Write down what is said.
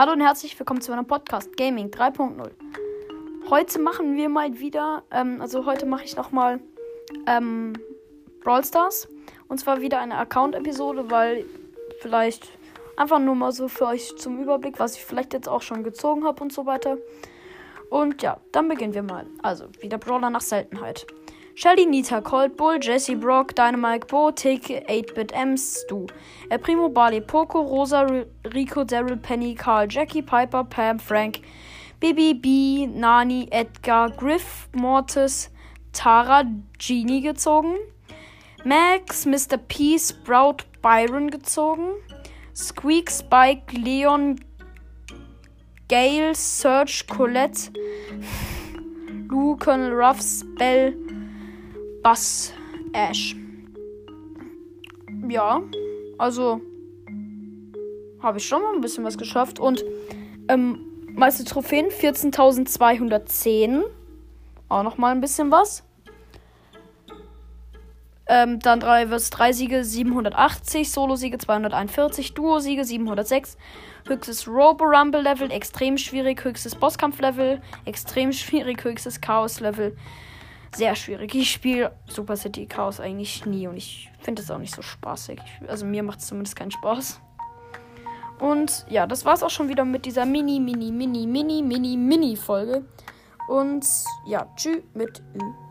Hallo und herzlich willkommen zu meinem Podcast Gaming 3.0. Heute machen wir mal wieder, ähm, also heute mache ich nochmal ähm, Brawl Stars. Und zwar wieder eine Account-Episode, weil vielleicht einfach nur mal so für euch zum Überblick, was ich vielleicht jetzt auch schon gezogen habe und so weiter. Und ja, dann beginnen wir mal. Also, wieder Brawler nach Seltenheit. Shelly, Nita, Cold Bull, Jesse, Brock, Dynamite, Bo, Tick, 8-Bit, Ems, Stu. El Primo, Barley, Poco, Rosa, Rico, Daryl, Penny, Carl, Jackie, Piper, Pam, Frank, Bibi, B, Nani, Edgar, Griff, Mortis, Tara, Genie gezogen. Max, Mr. P, Sprout, Byron gezogen. Squeak, Spike, Leon, Gale, Search, Colette, Lou, Colonel Ruffs, Bell, Bass Ash. Ja, also habe ich schon mal ein bisschen was geschafft. Und ähm, meiste Trophäen 14.210. Auch noch mal ein bisschen was. Ähm, dann 3 vs 3 Siege 780, Solo-Siege 241, Duo-Siege 706, höchstes Robo-Rumble-Level, extrem schwierig, höchstes Bosskampf-Level, extrem schwierig, höchstes Chaos-Level, sehr schwierig. Ich spiele Super City Chaos eigentlich nie und ich finde es auch nicht so spaßig. Also mir macht es zumindest keinen Spaß. Und ja, das war es auch schon wieder mit dieser Mini, Mini, Mini, Mini, Mini, Mini Folge. Und ja, tschüss mit Ü.